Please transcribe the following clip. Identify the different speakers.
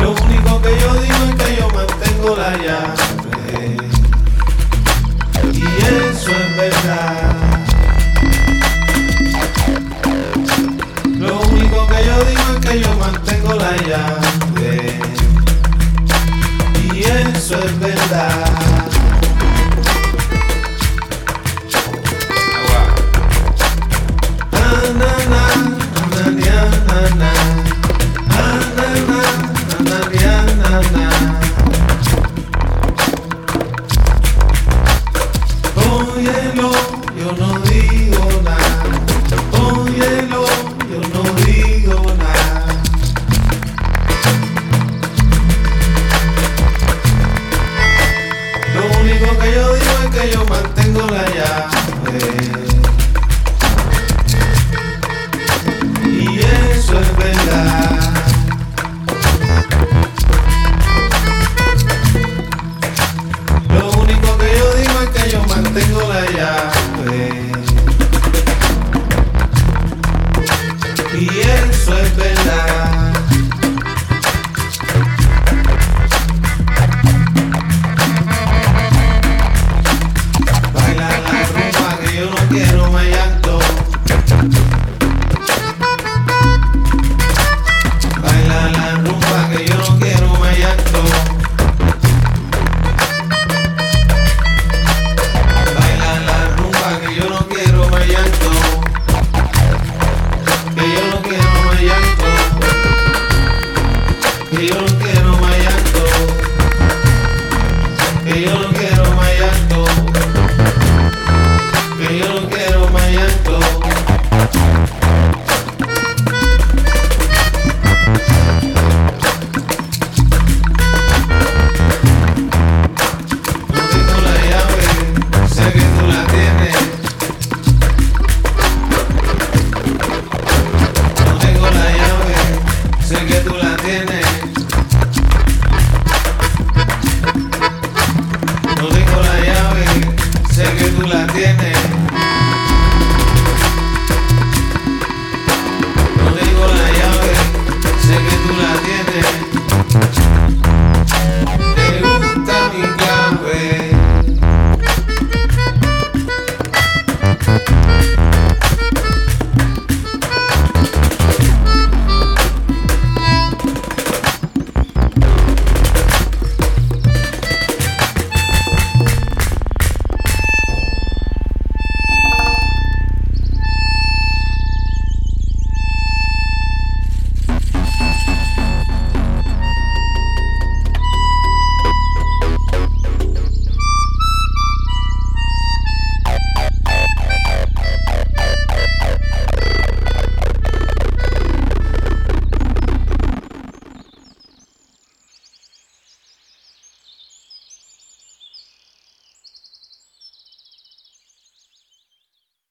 Speaker 1: Lo único que yo digo es que yo mantengo la llave. Y eso es verdad. Lo único que yo digo es que yo mantengo la llave. Y eso es verdad. 안녕.